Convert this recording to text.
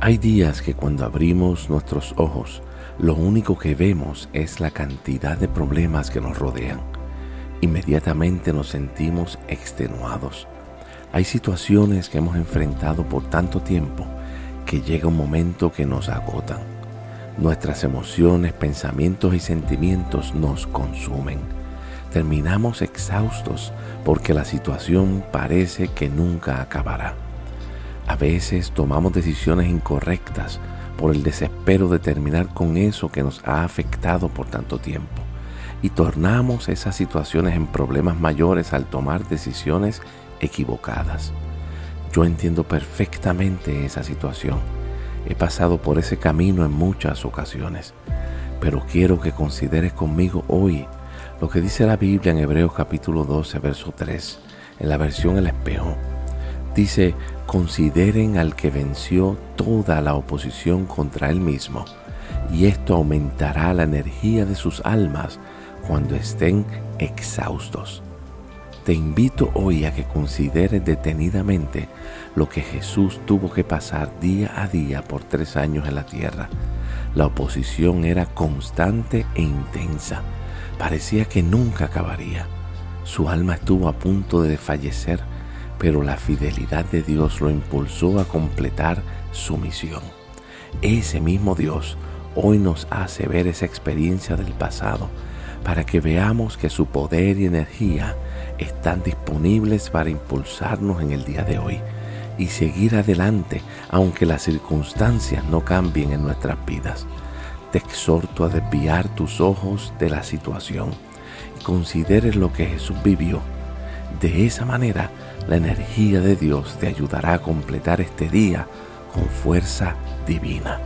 Hay días que cuando abrimos nuestros ojos, lo único que vemos es la cantidad de problemas que nos rodean. Inmediatamente nos sentimos extenuados. Hay situaciones que hemos enfrentado por tanto tiempo que llega un momento que nos agotan. Nuestras emociones, pensamientos y sentimientos nos consumen. Terminamos exhaustos porque la situación parece que nunca acabará. Veces tomamos decisiones incorrectas por el desespero de terminar con eso que nos ha afectado por tanto tiempo y tornamos esas situaciones en problemas mayores al tomar decisiones equivocadas. Yo entiendo perfectamente esa situación. He pasado por ese camino en muchas ocasiones, pero quiero que consideres conmigo hoy lo que dice la Biblia en Hebreos capítulo 12, verso 3, en la versión El espejo. Dice, consideren al que venció toda la oposición contra él mismo, y esto aumentará la energía de sus almas cuando estén exhaustos. Te invito hoy a que consideres detenidamente lo que Jesús tuvo que pasar día a día por tres años en la tierra. La oposición era constante e intensa. Parecía que nunca acabaría. Su alma estuvo a punto de fallecer pero la fidelidad de Dios lo impulsó a completar su misión. Ese mismo Dios hoy nos hace ver esa experiencia del pasado para que veamos que su poder y energía están disponibles para impulsarnos en el día de hoy y seguir adelante aunque las circunstancias no cambien en nuestras vidas. Te exhorto a desviar tus ojos de la situación y consideres lo que Jesús vivió. De esa manera la energía de Dios te ayudará a completar este día con fuerza divina.